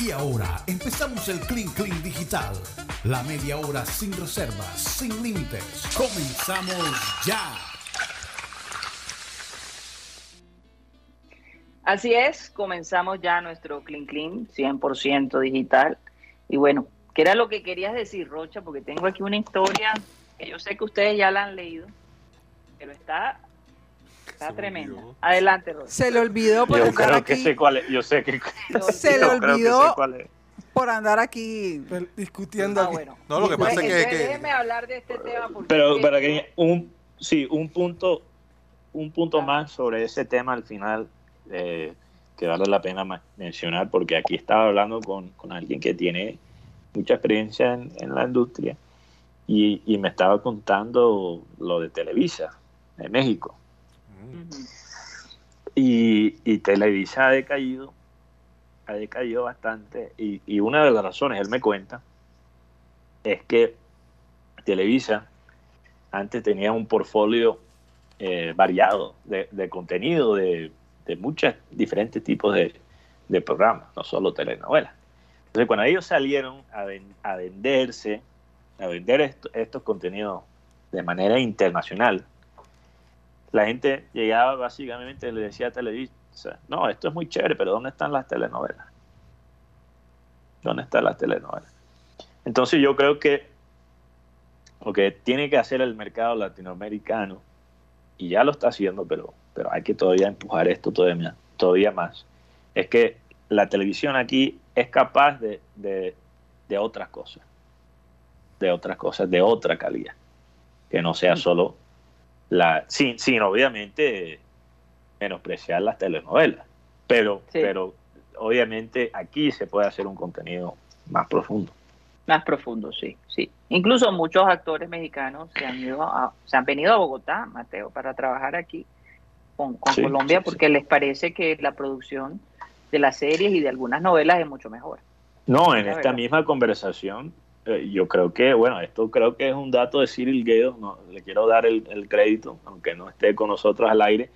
Y ahora empezamos el Clean Clean Digital. La media hora sin reservas, sin límites. Comenzamos ya. Así es, comenzamos ya nuestro Clean Clean 100% digital. Y bueno, ¿qué era lo que querías decir, Rocha? Porque tengo aquí una historia que yo sé que ustedes ya la han leído, pero está Está tremenda. Adelante, Rosa. Se le olvidó por yo andar creo Que sé cuál es. Yo sé que. Se le olvidó por andar aquí discutiendo. Ah, bueno. No, lo que pasa es que, Déjeme hablar de este tema. Porque pero para que un, sí, un punto, un punto más sobre ese tema al final eh, que vale la pena mencionar, porque aquí estaba hablando con, con alguien que tiene mucha experiencia en, en la industria y, y me estaba contando lo de Televisa en México y, Televisa ha decaído, ha decaído bastante. Y, una de las razones, él me cuenta, es que Televisa antes tenía un portfolio eh, variado de, contenido, de, muchos diferentes tipos de, programas, no solo telenovelas. Entonces, cuando ellos salieron a, a venderse, a vender estos contenidos de manera internacional, la gente llegaba básicamente y le decía a Televisa, no, esto es muy chévere, pero ¿dónde están las telenovelas? ¿Dónde están las telenovelas? Entonces yo creo que lo que tiene que hacer el mercado latinoamericano, y ya lo está haciendo, pero, pero hay que todavía empujar esto todavía, todavía más, es que la televisión aquí es capaz de, de otras cosas, de otras cosas, de otra calidad, que no sea solo la, sin, sin obviamente menospreciar las telenovelas, pero, pero obviamente aquí se puede hacer un contenido más profundo. Más profundo, sí, sí. Incluso muchos actores mexicanos se han, ido se han venido a Bogotá, Mateo, para trabajar aquí con, Colombia porque les parece que la producción de las series y de algunas novelas es mucho mejor. No, en esta misma conversación eh, yo creo que, bueno, esto creo que es un dato de Cyril Guedo, no, le quiero dar el, crédito, aunque no esté con nosotros al aire.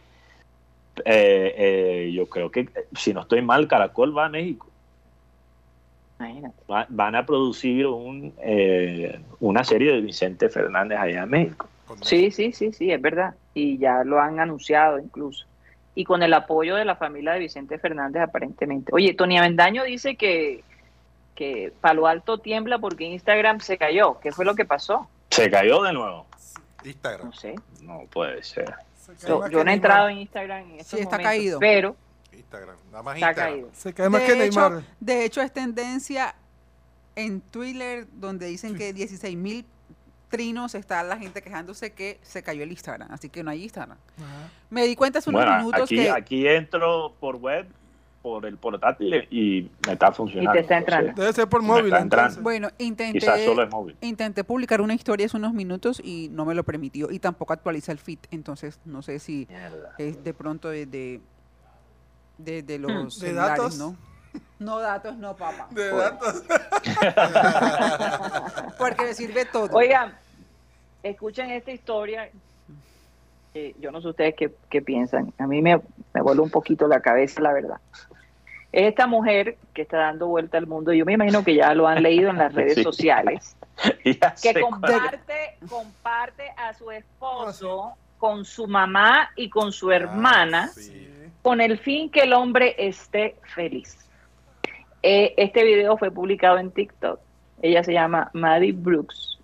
Eh, eh, yo creo que, si no estoy mal, Caracol va a México. van a producir un, una serie de Vicente Fernández allá en México. Sí, sí, sí, sí, es verdad. Y ya lo han anunciado incluso. Y con el apoyo de la familia de Vicente Fernández aparentemente. Oye, Tony Avendaño dice que que Palo Alto tiembla porque Instagram se cayó. ¿Qué fue lo que pasó? ¿Se cayó de nuevo? Instagram. No sé. No puede ser. Yo, no he entrado en Instagram en estos sí, está caído. pero Instagram, nada más está caído. Se cae más de que Neymar. de hecho, es tendencia en Twitter donde dicen que 16 mil trinos está la gente quejándose que se cayó el Instagram, así que no hay Instagram. Me di cuenta hace unos minutos aquí, que... Aquí entro por web por el portátil y me está funcionando. Y te está entrando. Debe ser por móvil. Bueno, intenté, intenté publicar una historia hace unos minutos y no me lo permitió y tampoco actualiza el feed. Entonces, no sé si es de pronto de, de, los ¿De datos? ¿no? No datos, no, papá. De datos. Porque me sirve todo. Oigan, escuchen esta historia yo no sé ustedes qué, piensan, a mí me, me vuelve un poquito la cabeza, la verdad. Es esta mujer que está dando vuelta al mundo, yo me imagino que ya lo han leído en las redes sociales, que comparte, comparte a su esposo con su mamá y con su hermana ah, con el fin que el hombre esté feliz. Eh, este video fue publicado en TikTok. Ella se llama Maddie Brooks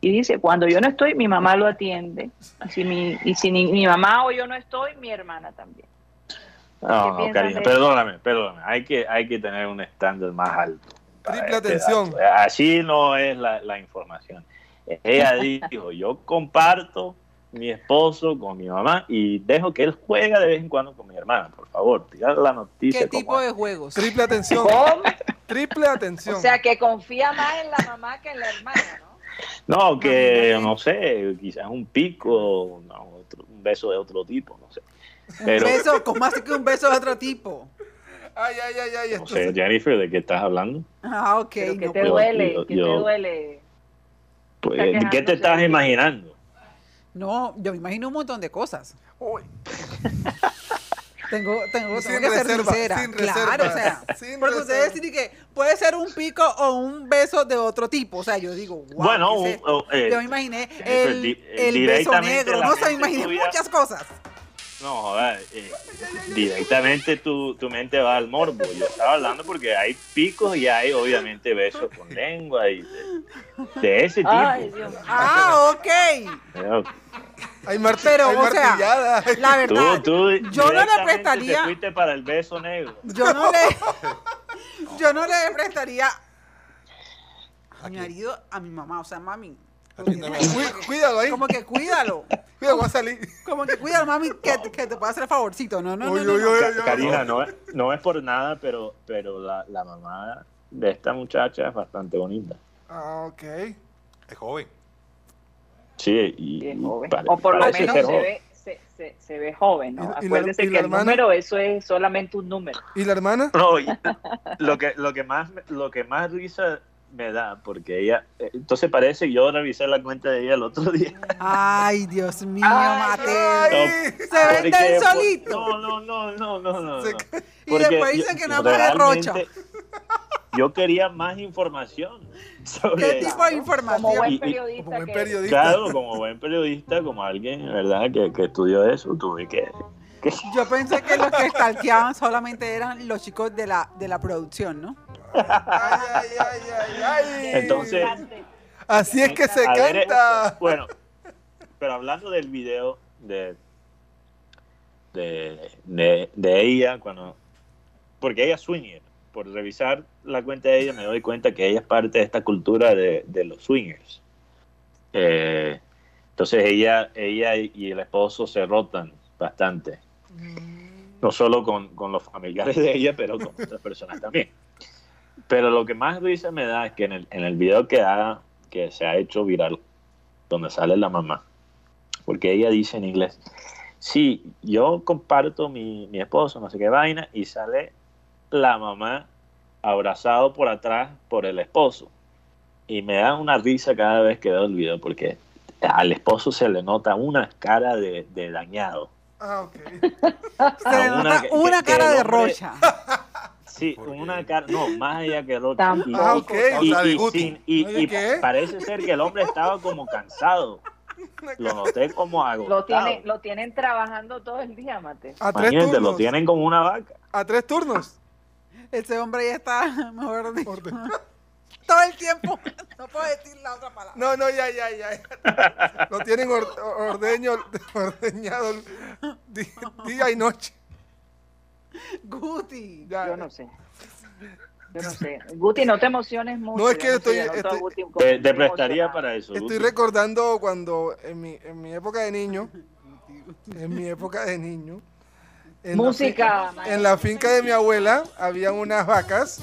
y dice, cuando yo no estoy, mi mamá lo atiende. Si mi, y si mi, mamá o yo no estoy, mi hermana también. No, no, cariño, perdóname, perdóname. Hay que, hay que tener un estándar más alto. Triple atención. Así no es la, la información. Ella dijo, yo comparto mi esposo con mi mamá y dejo que él juega de vez en cuando con mi hermana, por favor, tirar la noticia. ¿Qué tipo de juegos? Triple atención. Triple atención. O sea, que confía más en la mamá que en la hermana, ¿no? No, que no sé, quizás un pico, un beso de otro tipo, no sé. Pero, un beso, ¿cómo así que un beso de otro tipo? Ay, ay, ay, ay. No sé, Jennifer, ¿de qué estás hablando? Ah, ok. ¿Qué te duele? ¿Qué te duele? Pues, ¿De qué te estás imaginando? No, yo me imagino un montón de cosas. Tengo, tengo, tengo que ser sincera. claro, o sea, porque ustedes dicen que puede ser un pico o un beso de otro tipo. O sea, yo digo, wow. Bueno, eh, yo me imaginé el, el beso negro, no se me imaginé muchas cosas. No, joder, eh, directamente tu, tu, mente va al morbo. Yo estaba hablando porque hay picos y hay obviamente besos con lengua y de, ese tipo. ah, ok. hay, mar pero, hay o sea, la verdad, yo no le prestaría. Te fuiste para el beso negro. Yo no le, yo no le prestaría a mi marido, a mi mamá, o sea, mami, Cuídalo ahí. Como que cuídalo. Cuídalo, va a salir. Como que cuídalo, mami, que, que te pueda hacer el favorcito. No, no, no. no, Karina, no, no es por nada, pero, pero la, la mamá de esta muchacha es bastante bonita. Ah, ok. Es joven. Sí, y, es joven. o por lo menos se ve, se, se, se, ve joven, ¿no? Acuérdese que el número, eso es solamente un número. ¿Y la hermana? No, lo que, lo que más, lo que más risa me da, porque ella, eh, entonces parece que yo revisé la cuenta de ella el otro día. Ay, Dios mío, Mateo. se vende el solito. No, no, no, no, no, no. Y después dicen que no es rocha. Yo quería más información. Sobre ¿Qué tipo de información? Como buen periodista. como buen periodista. Claro, como buen periodista, como alguien, ¿verdad?, que, que estudió eso, tuve que yo pensé que los que stalkeaban solamente eran los chicos de la, de la producción, ¿no? Ay, ay, ay, ay, Entonces. Así es que se canta. bueno, pero hablando del video de, de, de, ella, cuando. Porque ella es swinger. Por revisar la cuenta de ella, me doy cuenta que ella es parte de esta cultura de, de los swingers. Eh, entonces ella, ella y el esposo se rotan bastante. No solo con, con, los familiares de ella, pero con otras personas también. Pero lo que más risa me da es que en el, en el video que, ha, que se ha hecho viral, donde sale la mamá, porque ella dice en inglés, sí, yo comparto mi, mi esposo, no sé qué vaina, y sale la mamá abrazado por atrás por el esposo. Y me da una risa cada vez que veo el video, porque al esposo se le nota una cara de, de dañado. Ah, ok. Se una, cara de rocha. Sí, una cara, no, más allá que rocha. Y, ah, ok. Y, parece ser que el hombre estaba como cansado. Lo noté como agotado. Lo, tiene, lo tienen trabajando todo el día, Mate. A tres turnos. lo tienen como una vaca. A tres turnos. Ese hombre ya está, mejor dicho todo el tiempo. No puedo decir la otra palabra. No, no, ya, ya, ya. Lo tienen ordeño, ordeñado día y noche. Guti. Yo no sé. Yo no sé. Guti, no te emociones mucho. No es que estoy. te, prestaría para eso. Estoy recordando cuando en mi, en mi época de niño. En mi época de niño. Música. en la finca de mi abuela había unas vacas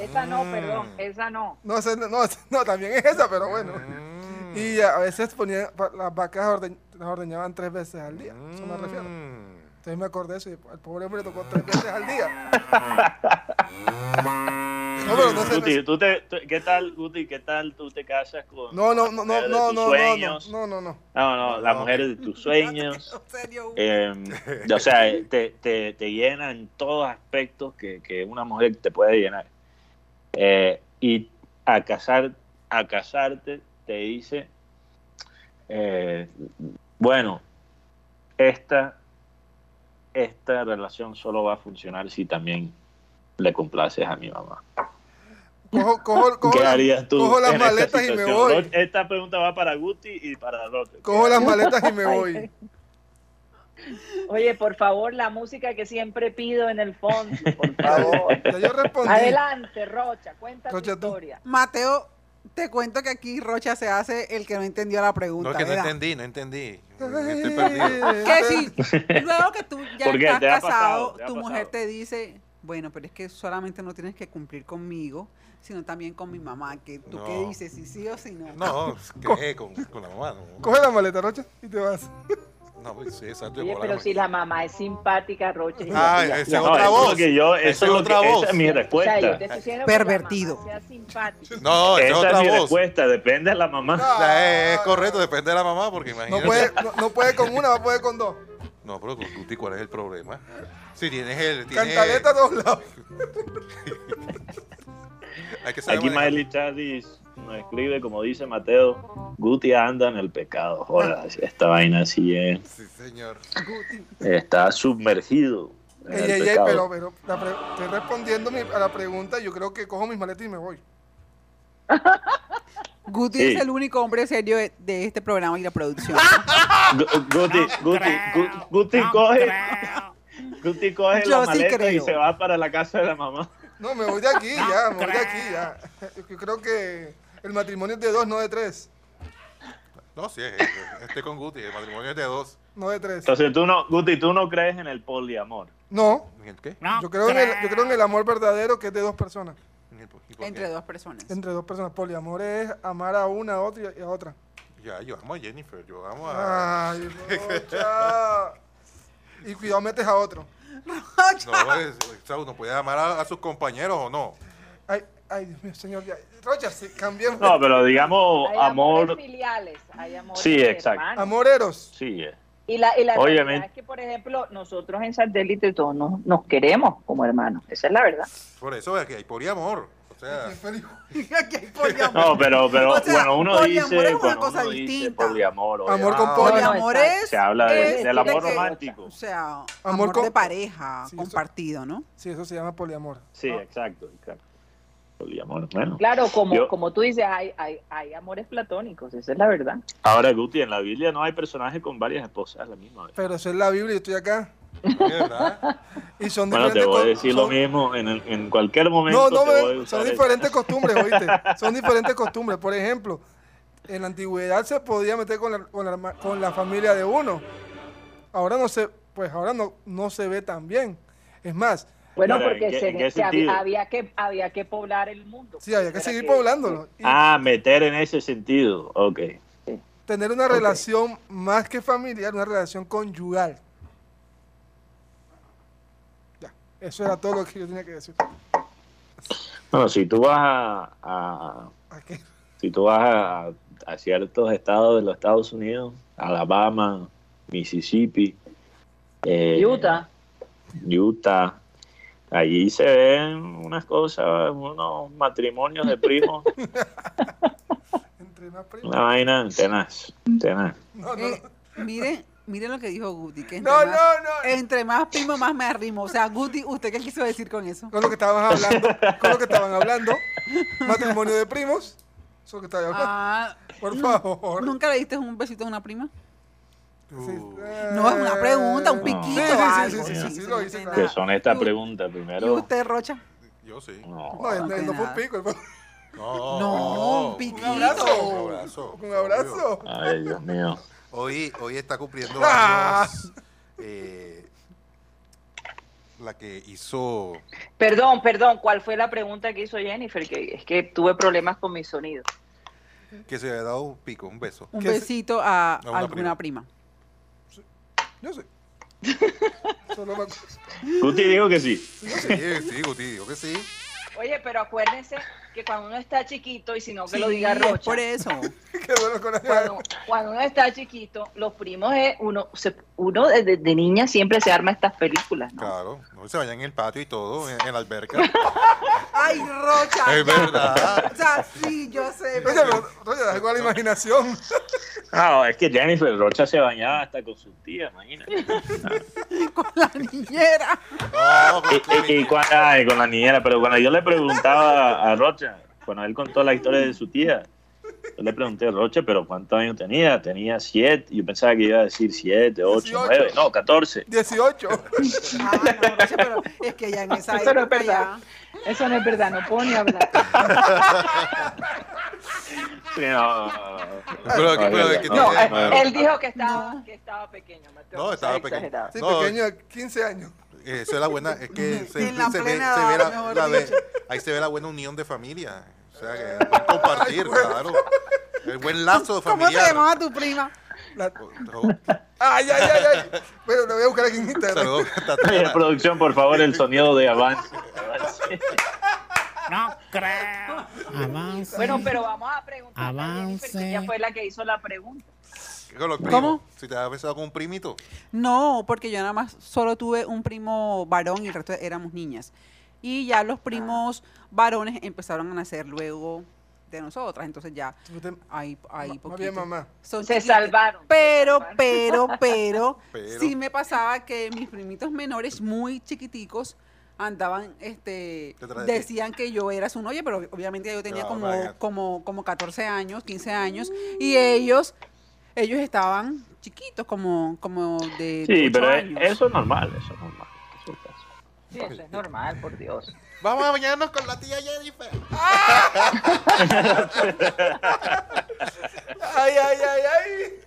esa no, perdón, mm. esa no. No, no, no, también es esa, pero bueno. Mm. Y a veces ponían, las vacas las ordeñaban tres veces al día. Eso me refiero. Entonces me acordé de eso y el pobre hombre tocó tres veces al día. no, pero no sé. Guti, ¿tú te, ¿qué tal, Guti? ¿Qué tal tú te casas con no, no, no, no, no, no, sueños? no, no, no, no, no, las mujeres de tus sueños. eh, o sea, te, te, te llenan en todos aspectos que, que una mujer te puede llenar. Eh, y a, casar, a casarte te dice, eh, bueno, esta, esta relación solo va a funcionar si también le complaces a mi mamá. ¿Qué harías tú? Cojo las maletas y me voy. Esta pregunta va para Guti y para Rote. Cojo las maletas y me voy. Oye, por favor, la música que siempre pido en el fondo, por favor. Adelante, Rocha, cuenta tu historia. Mateo, te cuento que aquí Rocha se hace el que no entendió la pregunta. No, que no entendí, no entendí. Estoy perdido. Que sí, luego que tú ya estás casado, tu mujer te dice, bueno, pero es que solamente no tienes que cumplir conmigo, sino también con mi mamá. Que ¿Tú qué dices? ¿Si sí o si no? No, que con, con la mamá. No. Coge la maleta, Rocha, y te vas. No, sí, exacto. Oye, pero si la mamá es simpática, Roche. Ah, esa es otra voz. Que yo, esa es otra voz. Esa es mi respuesta. Pervertido. No, esa, esa es, mi respuesta. Depende de la mamá. es correcto, depende de la mamá, porque imagínate. No puede, no, puede con una, va a poder con dos. No, pero con Guti, ¿cuál es el problema? Si tienes el. Tienes Cantaleta a todos lados. Hay que Aquí Miley Chadis nos escribe, como dice Mateo, Guti anda en el pecado. Joder, esta vaina así es. Sí, señor. Está sumergido. Ey, ey, ey, pero, pero estoy respondiendo a la pregunta. Yo creo que cojo mis maletas y me voy. Guti es el único hombre serio de, este programa y la producción. Guti, Guti, Guti, coge, Guti coge la maleta y se va para la casa de la mamá. No, me voy de aquí ya, me voy de aquí ya. Yo creo que el matrimonio es de dos, no de tres. No, sí, estoy con Guti, el matrimonio es de dos. No de tres. Entonces tú no, Guti, tú no crees en el poliamor. No. ¿En el qué? yo, creo en el, yo creo en el amor verdadero que es de dos personas. Entre dos personas. Entre dos personas. Poliamor es amar a una, a otra y a otra. Ya, yo amo a Jennifer, yo amo a... Ay, y cuidado, metes a otro. No, es, uno puede amar a, sus compañeros o no. Ay, ay, Dios mío, señor. Rocha, sí, cambiemos. No, pero digamos, hay amor. filiales, hay amores Sí, exacto. Amoreros. Sí, Y la, y la realidad es que, por ejemplo, nosotros en satélite todos nos, nos queremos como hermanos. Esa es la verdad. Por eso es que hay poliamor. O sea, no, pero, pero bueno, uno dice, es una cosa distinta. poliamor. Amor con poliamor es, se habla del amor romántico. O sea, amor, de pareja, compartido, ¿no? Sí, eso se llama poliamor. Sí, exacto, exacto. Poliamor, bueno. Claro, como, como tú dices, hay, hay, hay amores platónicos, esa es la verdad. Ahora, Guti, en la Biblia no hay personajes con varias esposas la misma vez. Pero eso es la Biblia y estoy acá. Y son bueno, te voy a decir lo mismo en, en, cualquier momento. No, no, son diferentes costumbres, oíste. Son diferentes costumbres. Por ejemplo, en la antigüedad se podía meter con la, con la, con la familia de uno. Ahora no se, pues ahora no, no se ve tan bien. Es más, bueno, porque se, había, que, había que poblar el mundo. Sí, había que seguir poblándolo. ah, meter en ese sentido, ok. Tener una relación más que familiar, una relación conyugal. Eso era todo lo que yo tenía que decir. Bueno, si tú vas a, a, si tú vas a, a, ciertos estados de los Estados Unidos, Alabama, Mississippi, eh, Utah, Utah, allí se ven unas cosas, unos matrimonios de primos. Entre más primos. Una vaina tenaz, tenaz. No, no, eh, mire, Miren lo que dijo Guti. Que no, no, no. Entre más primo, más me arrimo. O sea, Guti, ¿usted qué quiso decir con eso? Con lo que estaban hablando. con lo que estaban hablando. Matrimonio de primos. Eso que estaba hablando. Ah, Por favor. ¿Nunca le diste un besito a una prima? No, es una pregunta, un piquito. Sí, sí, sí, sí, lo hice. Que son estas preguntas primero. ¿Y usted, Rocha? Yo sí. No, no, no, fue un pico. No, no, un piquito. Un abrazo. Un abrazo. Ay, Dios mío. Hoy, hoy está cumpliendo ah. años eh, la que hizo... Perdón, perdón, ¿cuál fue la pregunta que hizo Jennifer? Que es que tuve problemas con mi sonido. Que se había dado un pico, un beso. Un besito a, alguna prima. Yo sé. Guti dijo que sí. Sí, sí, Guti dijo que sí. Oye, pero acuérdense que cuando uno está chiquito, y si no que lo diga Rocha. Por eso. cuando, cuando, uno está chiquito, los primos es uno, se, uno de, niña siempre se arma estas películas. ¿no? Claro, no se vayan en el patio y todo, en, la alberca. Ay, Rocha. Es verdad. O sea, sí, yo sé. Oye, Rocha, algo a la imaginación. No, es que Jennifer Rocha se bañaba hasta con su tía, imagínate. con la niñera. y, con la niñera, pero cuando yo le preguntaba a Rocha, cuando él contó la historia de su tía, yo le pregunté a Rocha, pero ¿cuántos años tenía? Tenía siete. Yo pensaba que iba a decir siete, ocho, nueve, no, catorce. Dieciocho. Ah, no, Rocha, pero es que ya en esa Eso no es verdad. Eso no es verdad, no puedo ni hablar. Sí, no, no, él dijo que estaba, que estaba pequeño. No, estaba pequeño. Sí, pequeño, 15 años. Eso es la buena, es que se, se, ve, se ve la, la ahí se ve la buena unión de familia. O sea, que compartir, claro. El buen lazo de familia. ¿Cómo se llamaba tu prima? Ay, ay, ay, ay. Bueno, lo voy a buscar aquí en internet. producción, por favor, el sonido de avance. No creo. Avance. Bueno, pero vamos a preguntar. Avance. Ella fue la que hizo la pregunta. ¿Cómo? ¿Si te has besado con un primito? No, porque yo nada más solo tuve un primo varón y el resto éramos niñas. Y ya los primos varones empezaron a nacer luego de nosotras, entonces ya hay, hay poquito. bien, mamá. se salvaron. Pero, pero, pero, sí me pasaba que mis primitos menores, muy chiquiticos, andaban, este, decían que yo era su novia, pero obviamente yo tenía como, como, como 14 años, 15 años, y ellos, ellos estaban chiquitos, como, como de Sí, pero eso es normal, eso es normal. Sí, eso es normal, por Dios. Vamos a bañarnos con la tía Jennifer. ay, ay, ay, ay.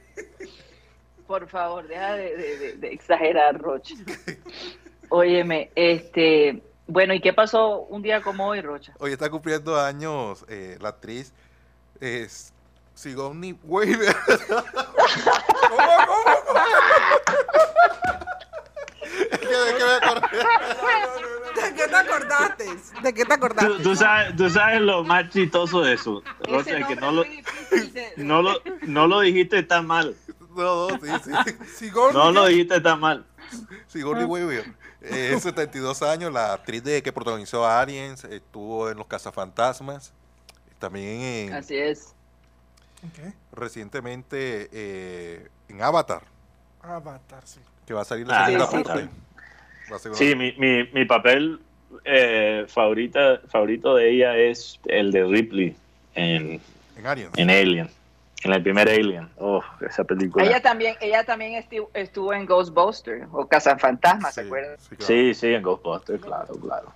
Por favor, deja de, de exagerar, Roche. Óyeme, este, bueno, ¿y qué pasó un día como hoy, Rocha? Hoy está cumpliendo años eh, la actriz es Sigourney Weaver. ¿Cómo, cómo, cómo? ¿De qué me acordé? ¿De qué te acordaste? ¿De qué te acordaste? Tú, sabes, tú sabes lo más chistoso de eso, Rocha, que no lo, no, lo, no lo dijiste tan mal. No, no, sí, sí. no lo dijiste tan mal. Sigourney Weaver. Eh, 72 años, la actriz de que protagonizó a Aliens, estuvo en Los Cazafantasmas, también en... Así es. Recientemente eh, en Avatar. Avatar, sí. Que va a salir la ah, segunda parte. Sí, mi, mi, mi, papel eh, favorita, favorito de ella es el de Ripley en, en Aliens. En Alien. En el primer Alien. Oh, esa película. Ella también, ella también estuvo en Ghostbusters o Cazafantasmas, ¿se acuerdan? Sí, sí, en Ghostbusters, claro, claro.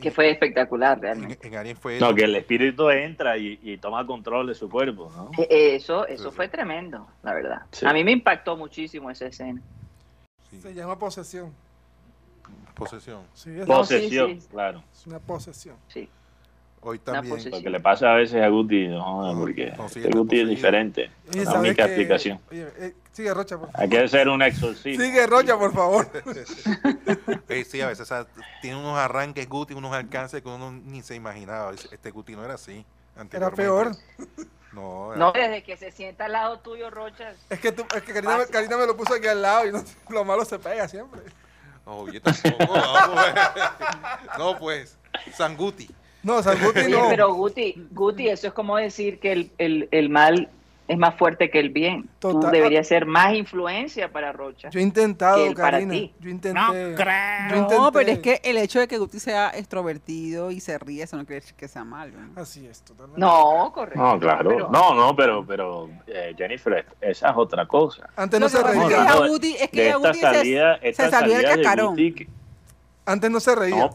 Que fue espectacular, realmente. En, Alien fue no, que el espíritu entra y, toma control de su cuerpo, ¿no? E, eso, eso fue tremendo, la verdad. A mí me impactó muchísimo esa escena. Se llama posesión. Posesión. Sí, es posesión, claro. Es una posesión. Sí. Hoy también. Lo que le pasa a veces a Guti, no, porque Guti es diferente. la única explicación. Eh, sigue Rocha, por favor. Hay que hacer un exorcismo. Sigue Rocha, por favor. sí, a veces tiene unos arranques Guti, unos alcances que uno ni se imaginaba. Este Guti no era así. Era peor. No, no, desde que se sienta al lado tuyo, Rocha. Es que, tú, es que Karina, Karina, me lo puso aquí al lado y no, lo malo se pega siempre. No, yo tampoco. no, pues, no, pues San Guti. No, San Guti no. Pero Guti, Guti, eso es como decir que el, el, el mal es más fuerte que el bien. Tú deberías ser más influencia para Rocha. Yo he intentado, Karina. Yo intenté. No, creo. no, pero es que el hecho de que Guti sea extrovertido y se ríe, eso no quiere decir que sea malo. Así es, totalmente. No, correcto. No, claro. no, no, pero, pero eh, Jennifer, esa es otra cosa. Antes no, se reía. Es que Guti, se, se salió del cascarón. Antes no se reía.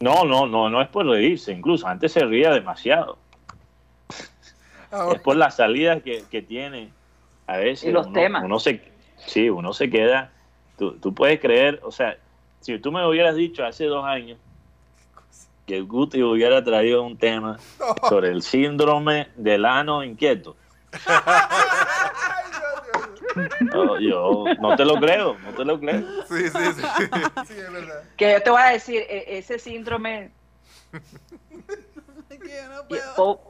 No, no, no, no es por reírse, incluso antes se ría demasiado. Es por las salidas que, que tiene a veces. Y los temas. Uno se, sí, uno se queda. Tú, tú puedes creer, o sea, si tú me hubieras dicho hace dos años que Guti hubiera traído un tema sobre el síndrome del ano inquieto. No, yo no te lo creo, no te lo creo. Sí, sí, sí. sí es verdad. Que yo te voy a decir, e, ese síndrome.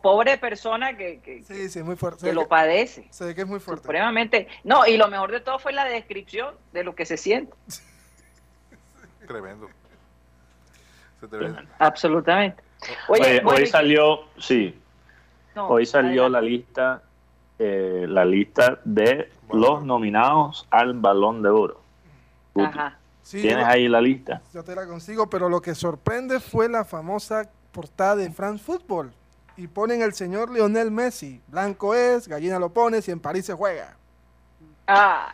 Pobre persona que, que, sí, sí, muy fuerte. que lo padece. sé que es muy fuerte. Supremamente. No, y lo mejor de todo fue la descripción de lo que se siente. Tremendo. Absolutamente. Oye, hoy salió, sí. hoy salió la lista eh, la lista de los nominados al Balón de Oro. ¿Tienes ahí la lista? Yo te la consigo, pero lo que sorprende fue la famosa portada de France Football. Y ponen el señor Lionel Messi. Blanco es, gallina lo pones y en París se juega.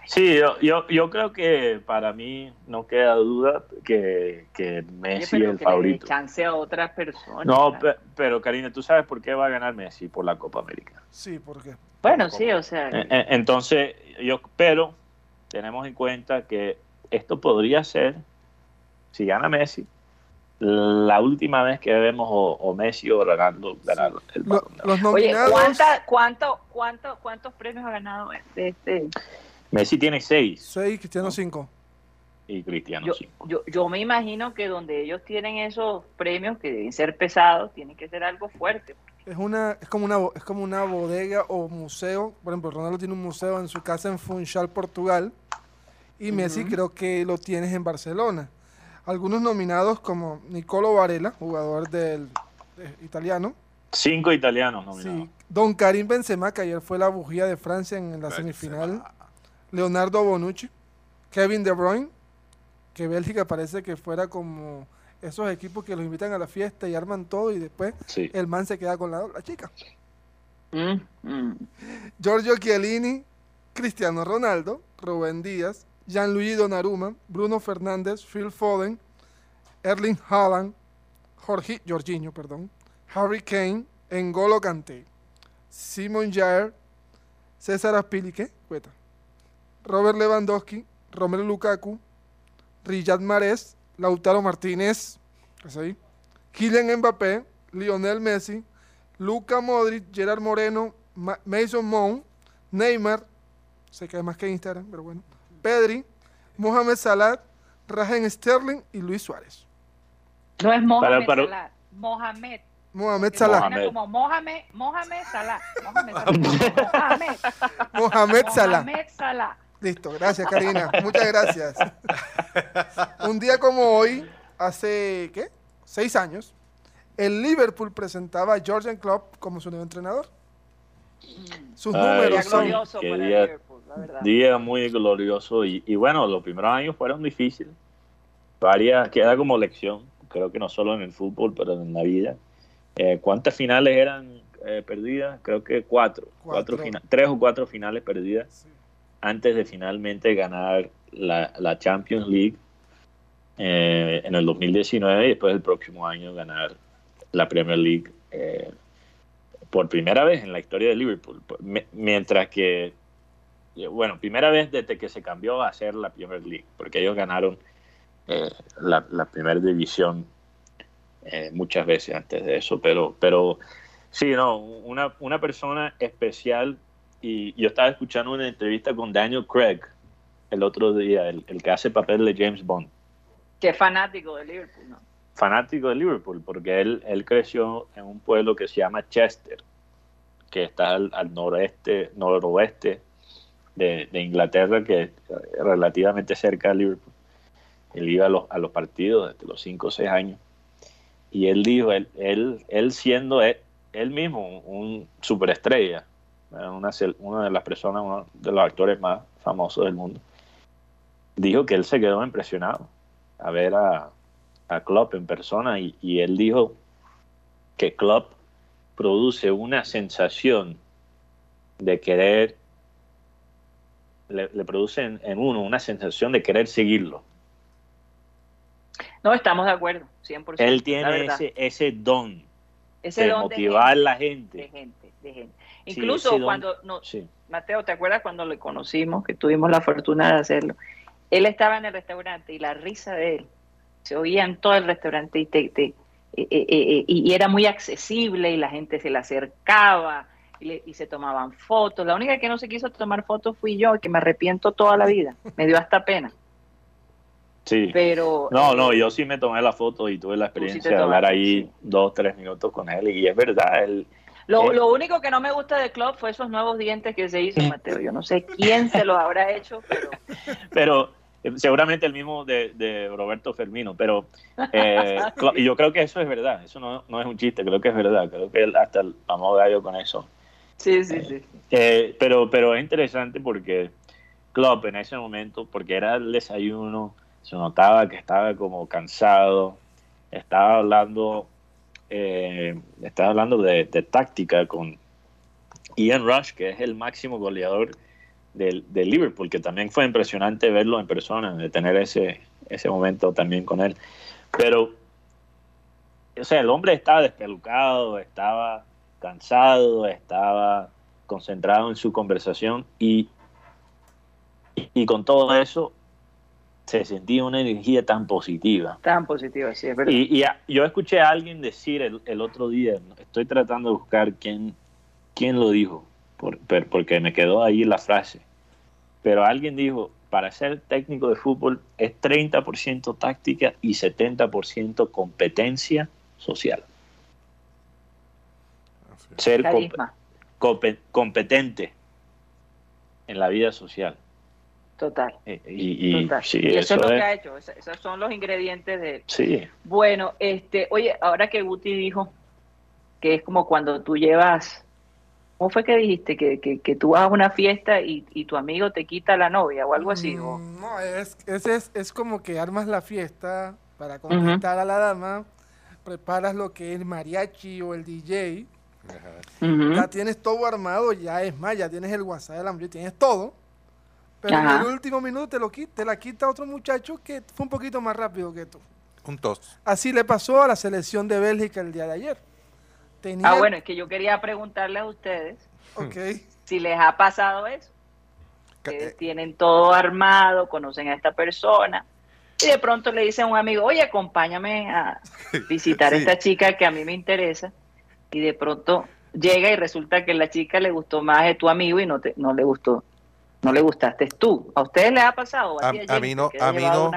Sí, yo, yo, creo que para mí no queda duda que, que Messi es el favorito. chance a otras personas. No, pero Karina, ¿tú sabes por qué va a ganar Messi? Por la Copa América. Sí, ¿por qué? Bueno, sí, o sea. E, e, entonces, yo, pero tenemos en cuenta que esto podría ser, si gana Messi, la última vez que vemos o, Messi o Ronaldo ganar el Los Oye, ¿cuánta, cuánto, cuánto, ¿cuántos premios ha ganado este? Messi tiene seis. Seis, Cristiano cinco. Y Cristiano yo, cinco. Yo, yo me imagino que donde ellos tienen esos premios que deben ser pesados, tiene que ser algo fuerte. Es una, es como una, es como una bodega o museo. Por ejemplo, Ronaldo tiene un museo en su casa en Funchal, Portugal. Y Messi creo que lo tienes en Barcelona. Algunos nominados como Nicolo Varela, jugador del italiano. Cinco italianos nominados. Sí. Don Karim Benzema, que ayer fue la bujía de Francia en la semifinal. Leonardo Bonucci. Kevin De Bruyne, que Bélgica parece que fuera como esos equipos que los invitan a la fiesta y arman todo y después el man se queda con la, chica. Mm, mm. Giorgio Chiellini, Cristiano Ronaldo, Rubén Díaz, Gianluigi Donnarumma, Bruno Fernández, Phil Foden, Erling Haaland, Jorge, Jorginho, perdón, Harry Kane, Engolo Kanté, Simon Jair, César Aspilique, Robert Lewandowski, Romelu Lukaku, Riyad Mahrez, Lautaro Martínez, ahí? Kylian Mbappé, Lionel Messi, Luca Modric, Gerard Moreno, Mason Mount, Neymar, que hay más que Instagram, pero bueno, Pedri, Mohamed Salah, Rajen Sterling y Luis Suárez. No es Mohamed Salah, Mohamed. Mohamed Salah. Mohamed. Como Mohamed, Mohamed Salah. Mohamed Salah. Mohamed Salah. Mohamed Salah. Listo, gracias Karina, muchas gracias. Un día como hoy, hace, ¿qué? Seis años, el Liverpool presentaba a Georgian Klopp como su nuevo entrenador. Sus números son... Día, día, muy glorioso y, bueno, los primeros años fueron difíciles. Varias, queda como lección, creo que no solo en el fútbol, pero en la vida. Eh, ¿Cuántas finales eran eh, perdidas? Creo que cuatro. cuatro. tres o cuatro finales perdidas antes de finalmente ganar la, Champions League eh, en el 2019 y después el próximo año ganar la Premier League eh, por primera vez en la historia de Liverpool. mientras que, bueno, primera vez desde que se cambió a ser la Premier League, porque ellos ganaron eh, la, primera división muchas veces antes de eso, pero, pero sí, no, una, una persona especial y yo estaba escuchando una entrevista con Daniel Craig el otro día, el, que hace papel de James Bond. Que fanático de Liverpool, ¿no? Fanático de Liverpool, porque él, él creció en un pueblo que se llama Chester, que está al, noreste, noroeste de, Inglaterra, que es relativamente cerca de Liverpool. Él iba a los, partidos desde los 5 o 6 años. Y él dijo, él, él, él siendo él, mismo un superestrella, una, una de las personas, uno de los actores más famosos del mundo, dijo que él se quedó impresionado a ver a, a Klopp en persona y, él dijo que Klopp produce una sensación de querer, le, produce en, uno una sensación de querer seguirlo. No, estamos de acuerdo, 100%. Él tiene ese, ese don de motivar a la gente. De gente, de gente. Incluso cuando, no, Mateo, ¿te acuerdas cuando le conocimos, que tuvimos la fortuna de hacerlo? Él estaba en el restaurante y la risa de él se oía en todo el restaurante y, te, eh, eh, eh, y era muy accesible y la gente se le acercaba y, y, se tomaban fotos. La única que no se quiso tomar fotos fui yo, que me arrepiento toda la vida. Me dio hasta pena. Sí. Pero, no, no, yo sí me tomé la foto y tuve la experiencia de hablar ahí dos, tres minutos con él y es verdad, él, lo, lo, único que no me gusta de Club fue esos nuevos dientes que se hizo, Mateo. Yo no sé quién se los habrá hecho, pero... Pero eh, seguramente el mismo de, Roberto Fermino, pero eh, yo creo que eso es verdad, eso no, no, es un chiste, creo que es verdad, creo que hasta el famoso gallo con eso. Sí, sí, sí. Eh, pero, pero es interesante porque Club en ese momento, porque era el desayuno, se notaba que estaba como cansado, estaba hablando eh, estaba hablando de, táctica con Ian Rush, que es el máximo goleador del, Liverpool, que también fue impresionante verlo en persona, de tener ese, ese momento también con él. Pero, o sea, el hombre estaba despelucado, estaba cansado, estaba concentrado en su conversación y, y con todo eso se sentía una energía tan positiva. Tan positiva, sí, es verdad. Y, yo escuché a alguien decir el, otro día, estoy tratando de buscar quién, quién lo dijo, por, porque me quedó ahí la frase, pero alguien dijo, para ser técnico de fútbol es 30% táctica y 70% competencia social. Ser competente en la vida social. Total. Eh, y, eso, es lo que ha hecho, esos son los ingredientes de Sí. Bueno, este, oye, ahora que Guti dijo que es como cuando tú llevas, ¿cómo fue que dijiste? Que, que, tú vas a una fiesta y, tu amigo te quita la novia o algo así. Mm, no, es, es, es, como que armas la fiesta para conquistar a la dama, preparas lo que es el mariachi o el DJ, ya tienes todo armado, ya es más, ya tienes el WhatsApp del hambre, tienes todo pero en el último minuto te, lo quita, te la quita otro muchacho que fue un poquito más rápido que tú. Un tos. Así le pasó a la selección de Bélgica el día de ayer. ah, bueno, es que yo quería preguntarle a ustedes okay. si les ha pasado eso. Que eh, tienen todo armado, conocen a esta persona y de pronto le dicen a un amigo, oye, acompáñame a visitar a esta chica que a mí me interesa y de pronto llega y resulta que la chica le gustó más de tu amigo y no, te, no le gustó no le gustaste tú. ¿A ustedes les ha pasado? A, mí no, a mí no,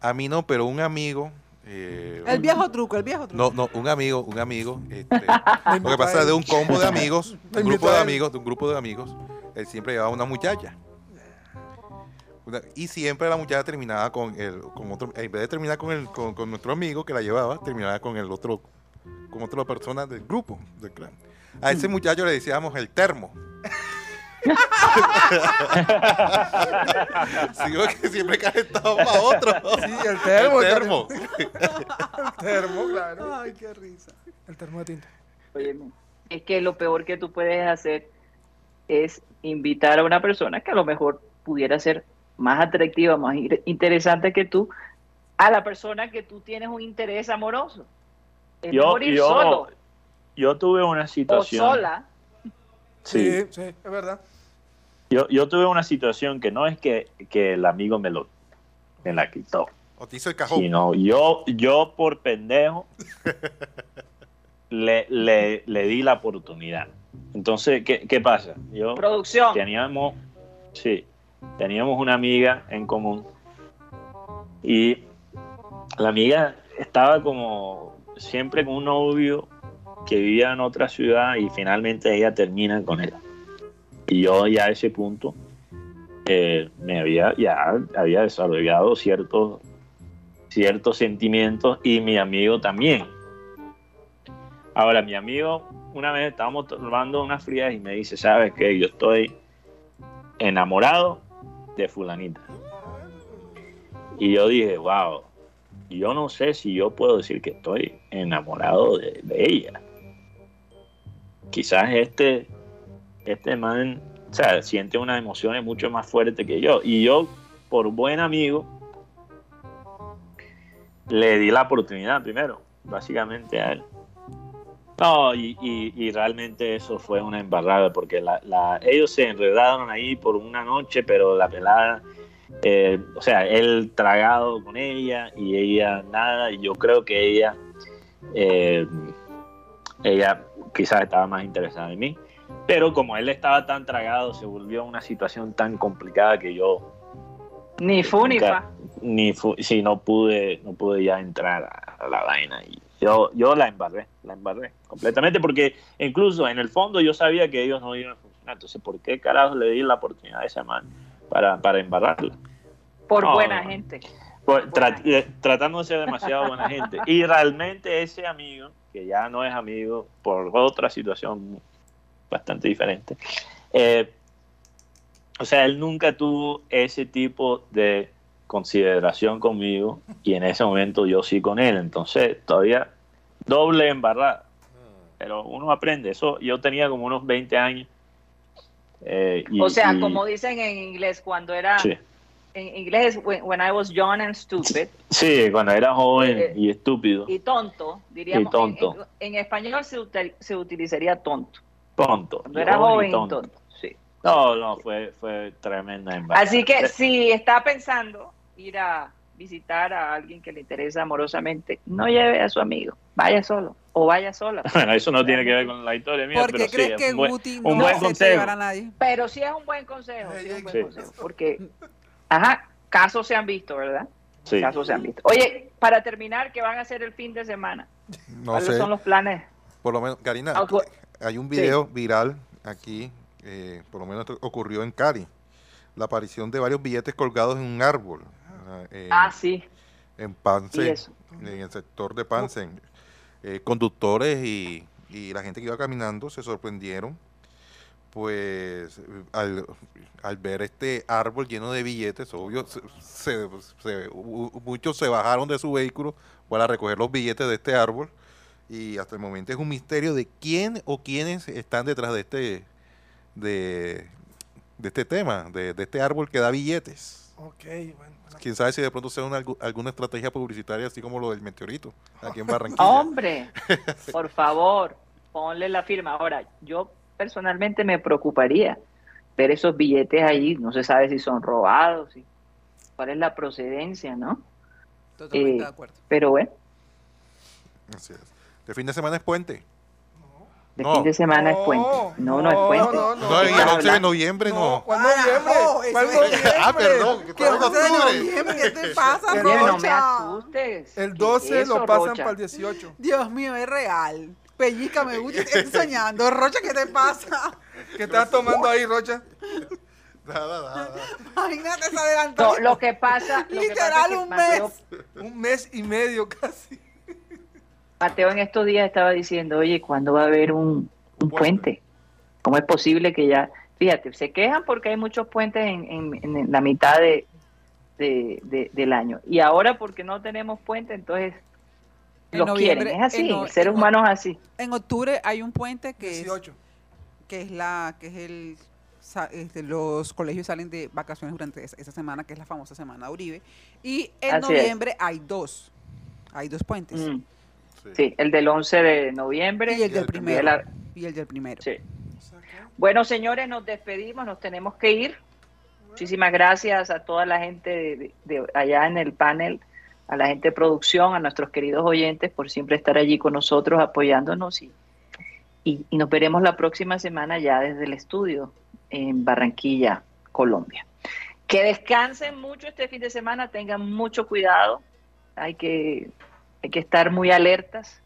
a mí no, pero un amigo. Eh, el viejo truco, el viejo truco. No, no, un amigo, un amigo. Este, lo que pasa es de un combo de amigos, un grupo de amigos, de un grupo de amigos, él siempre llevaba una muchacha. y siempre la muchacha terminaba con el, con otro, en vez de terminar con el, con, con nuestro amigo que la llevaba, terminaba con el otro, con otra persona del grupo, del clan. A ese muchacho le decíamos el termo. Sigo que siempre calentado para otro. Sí, el termo. El termo. el termo, claro. Ay, qué risa. El termo de tinta. Oye, es que lo peor que tú puedes hacer es invitar a una persona que a lo mejor pudiera ser más atractiva, más interesante que tú, a la persona que tú tienes un interés amoroso. Yo, yo, yo tuve una situación. O sola Sí, sí, es verdad. Yo, yo tuve una situación que no es que, el amigo me lo me la quitó. O te hizo el cajón. Sino yo, yo por pendejo le, le, di la oportunidad. Entonces, ¿qué, qué pasa? Yo Producción. Teníamos, sí, teníamos una amiga en común y la amiga estaba como siempre con un novio que vivía en otra ciudad y finalmente ella termina con él. Y yo ya a ese punto eh, me había ya había desarrollado ciertos ciertos sentimientos y mi amigo también. Ahora mi amigo una vez estábamos tomando unas frías y me dice, sabes que yo estoy enamorado de fulanita. Y yo dije, wow, yo no sé si yo puedo decir que estoy enamorado de ella quizás este, este man, siente unas emociones mucho más fuertes que yo. Y yo, por buen amigo, le di la oportunidad primero, básicamente a él. No, y, realmente eso fue una embarrada, porque la, ellos se enredaron ahí por una noche, pero la pelada, eh, o sea, él tragado con ella y ella nada, y yo creo que ella, eh, ella quizás estaba más interesada en mí. Pero como él estaba tan tragado, se volvió una situación tan complicada que yo... Ni fu ni fa. Ni fu, sí, no pude, no pude ya entrar a, la vaina. Y yo, yo la embarré, la embarré completamente porque incluso en el fondo yo sabía que ellos no iban a funcionar. Entonces, ¿por qué carajo le di la oportunidad a esa man para, para embarrarla? Por buena gente. Tratando de ser demasiado buena gente. Y realmente ese amigo que ya no es amigo por otra situación bastante diferente. Eh, o sea, él nunca tuvo ese tipo de consideración conmigo y en ese momento yo sí con él. Entonces, todavía doble embarrada. Pero uno aprende. Eso yo tenía como unos 20 años. Eh, o sea, como dicen en inglés, cuando era en inglés es when, I was young and stupid. Sí, cuando era joven eh, y estúpido. Y tonto, diríamos. Y tonto. En, español se, se, utilizaría tonto. Tonto. Cuando era joven y tonto. Sí. No, no, fue, fue tremenda Así que si está pensando ir a visitar a alguien que le interesa amorosamente, no lleve a su amigo, vaya solo o vaya sola. Bueno, eso no tiene que ver con la historia mía, pero crees que Guti un buen, consejo. A nadie? Pero sí es un buen consejo, sí es un buen consejo, porque Ajá, casos se han visto, ¿verdad? Sí. Casos se han visto. Oye, para terminar, ¿qué van a hacer el fin de semana? No ¿Cuáles son los planes? Por lo menos, Karina, Hay un video viral aquí, eh, por lo menos ocurrió en Cali, la aparición de varios billetes colgados en un árbol. ah, sí. En Pansen, en el sector de Pansen. Eh, conductores y, la gente que iba caminando se sorprendieron pues al, ver este árbol lleno de billetes, obvio, muchos se bajaron de su vehículo para recoger los billetes de este árbol y hasta el momento es un misterio de quién o quiénes están detrás de este de, este tema, de, este árbol que da billetes. Ok, bueno. Quién sabe si de pronto sea una, alguna estrategia publicitaria así como lo del meteorito aquí en Barranquilla. Hombre, por favor, ponle la firma. Ahora, yo personalmente me preocuparía ver esos billetes allí, no se sabe si son robados, y cuál es la procedencia, ¿no? Totalmente eh, de acuerdo. Pero bueno. Así es. ¿De fin de semana es puente? De fin de semana es puente. No, no, es puente. No, no, no. el 11 de noviembre no. ¿Cuál noviembre? ¿Cuál noviembre? Ah, perdón. ¿Qué 11 de noviembre? ¿Qué te pasa, Rocha? No me asustes. El 12 lo pasan para el 18. Dios mío, es real. Pellica, me gusta, estoy soñando. Rocha, ¿qué te pasa? ¿Qué estás tomando ahí, Rocha? Nada, nada. Imagínate, se adelantó. No, lo que pasa. Literal, un mes. un mes y medio casi. Mateo en estos días estaba diciendo, oye, ¿cuándo va a haber un, puente? ¿Cómo es posible que ya... Fíjate, se quejan porque hay muchos puentes en, la mitad de, del año. Y ahora porque no tenemos puente, entonces los quieren. Es así, el ser humano es así. En octubre hay un puente que es que es la que es el este, los colegios salen de vacaciones durante esa, semana, que es la famosa semana de Uribe. Y en noviembre hay dos. Hay dos puentes. Mm. Sí. el del 11 de noviembre. Y el del primero. Y el del primero. Sí. Bueno, señores, nos despedimos, nos tenemos que ir. Muchísimas gracias a toda la gente de, allá en el panel, a la gente de producción, a nuestros queridos oyentes por siempre estar allí con nosotros apoyándonos y, y, y nos veremos la próxima semana ya desde el estudio en Barranquilla, Colombia. Que descansen mucho este fin de semana, tengan mucho cuidado, hay que hay que estar muy alertas.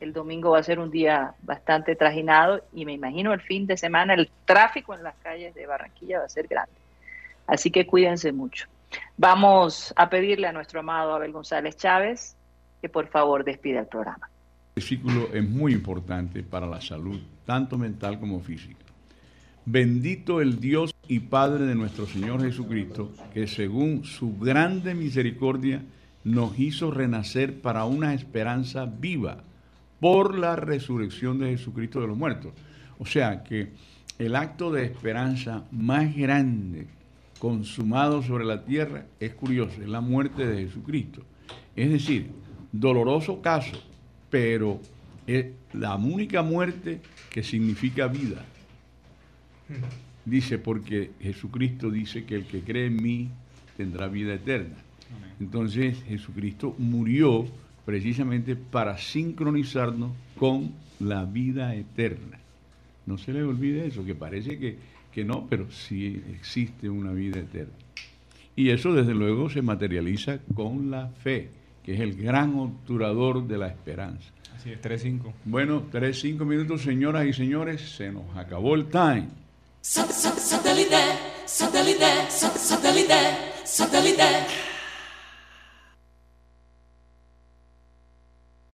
El domingo va a ser un día bastante trajinado y me imagino el fin de semana el tráfico en las calles de Barranquilla va a ser grande. Así que cuídense mucho. Vamos a pedirle a nuestro amado Abel González Chávez que por favor despida el programa. El versículo es muy importante para la salud, tanto mental como física. Bendito el Dios y Padre de nuestro Señor Jesucristo, que según su grande misericordia, nos hizo renacer para una esperanza viva por la resurrección de Jesucristo de los muertos. O sea que el acto de esperanza más grande consumado sobre la tierra es curioso, es la muerte de Jesucristo. Es decir, doloroso caso, pero es la única muerte que significa vida. Dice, porque Jesucristo dice que el que cree en mí tendrá vida eterna. Entonces Jesucristo murió precisamente para sincronizarnos con la vida eterna. No se le olvide eso, que parece que, que no, pero sí existe una vida eterna. Y eso desde luego se materializa con la fe, que es el gran obturador de la esperanza. Así es, 3-5. Bueno, 3-5 minutos, señoras y señores, se nos acabó el time. Satellite, satellite, satellite, satellite.